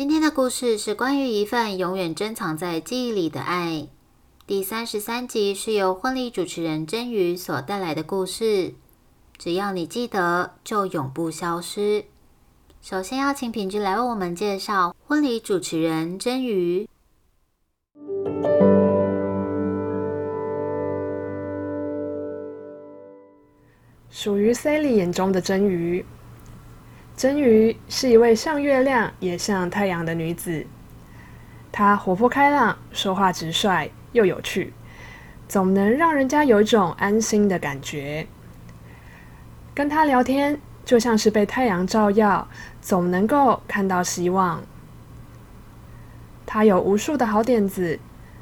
今天的故事是关于一份永远珍藏在记忆里的爱。第三十三集是由婚礼主持人真瑜所带来的故事。只要你记得，就永不消失。首先要请品质来为我们介绍婚礼主持人真瑜。属于 Sally 眼中的真瑜。真鱼是一位像月亮也像太阳的女子。她活泼开朗，说话直率又有趣，总能让人家有一种安心的感觉。跟她聊天就像是被太阳照耀，总能够看到希望。她有无数的好点子，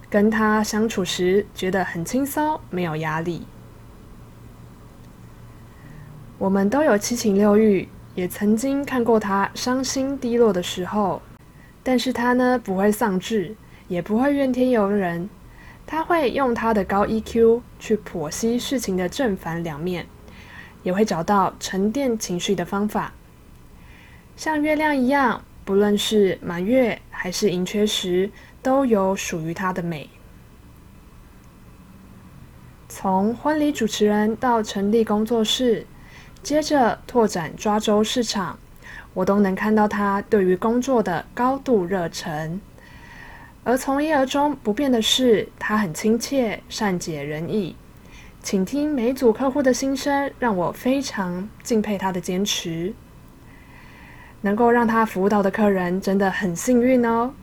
跟她相处时觉得很轻松，没有压力。我们都有七情六欲。也曾经看过他伤心低落的时候，但是他呢不会丧志，也不会怨天尤人，他会用他的高 EQ 去剖析事情的正反两面，也会找到沉淀情绪的方法。像月亮一样，不论是满月还是盈缺时，都有属于他的美。从婚礼主持人到成立工作室。接着拓展抓周市场，我都能看到他对于工作的高度热忱。而从一而终不变的是，他很亲切、善解人意，倾听每组客户的心声，让我非常敬佩他的坚持。能够让他服务到的客人真的很幸运哦。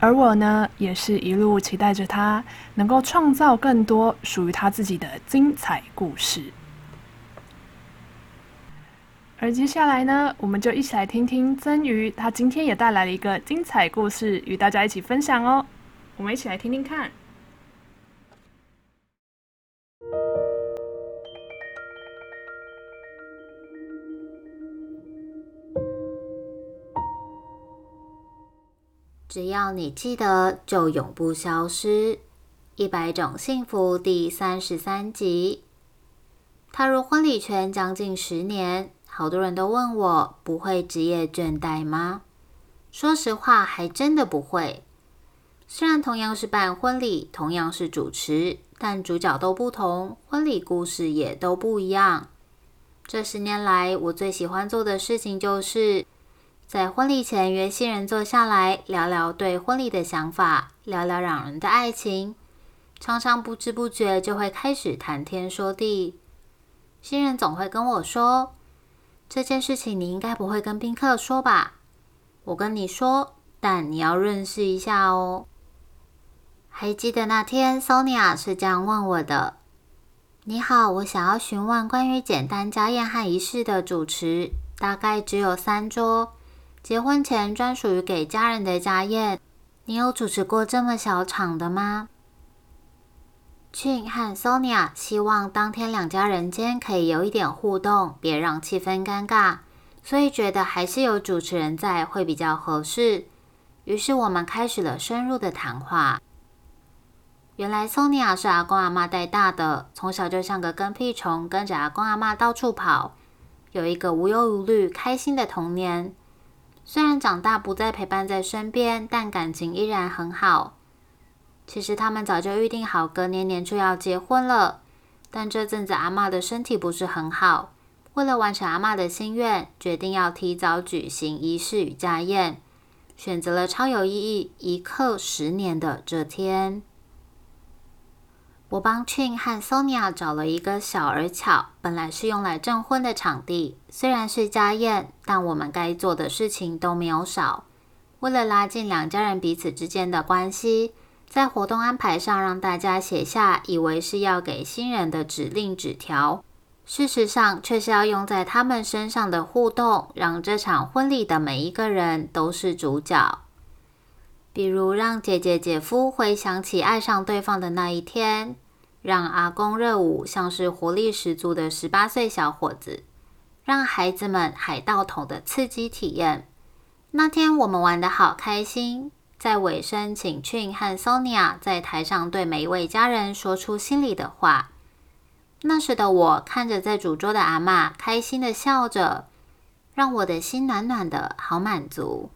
而我呢，也是一路期待着他能够创造更多属于他自己的精彩故事。而接下来呢，我们就一起来听听曾瑜，他今天也带来了一个精彩故事与大家一起分享哦。我们一起来听听看。只要你记得，就永不消失。一百种幸福第三十三集，踏入婚礼圈将近十年。好多人都问我不会职业倦怠吗？说实话，还真的不会。虽然同样是办婚礼，同样是主持，但主角都不同，婚礼故事也都不一样。这十年来，我最喜欢做的事情就是在婚礼前约新人坐下来聊聊对婚礼的想法，聊聊两人的爱情。常常不知不觉就会开始谈天说地。新人总会跟我说。这件事情你应该不会跟宾客说吧？我跟你说，但你要认识一下哦。还记得那天 Sonia 是这样问我的：“你好，我想要询问关于简单家宴和仪式的主持，大概只有三桌，结婚前专属于给家人的家宴，你有主持过这么小场的吗？” Chin 和 Sonia 希望当天两家人间可以有一点互动，别让气氛尴尬，所以觉得还是有主持人在会比较合适。于是我们开始了深入的谈话。原来 Sonia 是阿公阿妈带大的，从小就像个跟屁虫，跟着阿公阿妈到处跑，有一个无忧无虑、开心的童年。虽然长大不再陪伴在身边，但感情依然很好。其实他们早就预定好隔年年初要结婚了，但这阵子阿妈的身体不是很好，为了完成阿妈的心愿，决定要提早举行仪式与家宴，选择了超有意义、一刻十年的这天。我帮 Chin 和 Sonia 找了一个小而巧，本来是用来证婚的场地，虽然是家宴，但我们该做的事情都没有少。为了拉近两家人彼此之间的关系。在活动安排上，让大家写下以为是要给新人的指令纸条，事实上却是要用在他们身上的互动，让这场婚礼的每一个人都是主角。比如让姐姐、姐夫回想起爱上对方的那一天，让阿公热舞像是活力十足的十八岁小伙子，让孩子们海盗桶的刺激体验。那天我们玩的好开心，在尾声，请 Chin 和 Sonia 在台上对每一位家人说出心里的话。那时的我看着在主桌的阿妈开心的笑着，让我的心暖暖的，好满足。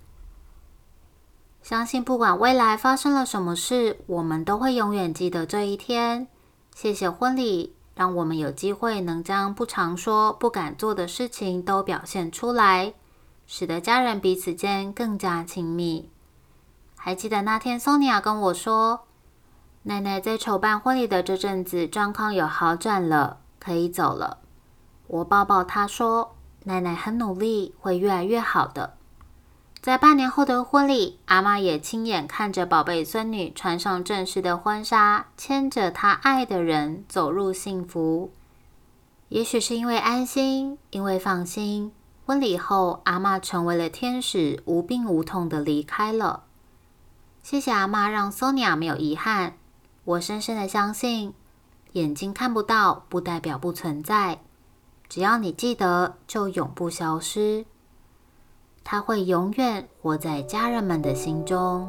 相信不管未来发生了什么事，我们都会永远记得这一天。谢谢婚礼，让我们有机会能将不常说、不敢做的事情都表现出来，使得家人彼此间更加亲密。还记得那天，Sonia 跟我说，奶奶在筹办婚礼的这阵子状况有好转了，可以走了。我抱抱她说，奶奶很努力，会越来越好的。在半年后的婚礼，阿妈也亲眼看着宝贝孙女穿上正式的婚纱，牵着她爱的人走入幸福。也许是因为安心，因为放心，婚礼后阿妈成为了天使，无病无痛的离开了。谢谢阿妈，让 Sonia 没有遗憾。我深深的相信，眼睛看不到不代表不存在，只要你记得，就永不消失。他会永远活在家人们的心中。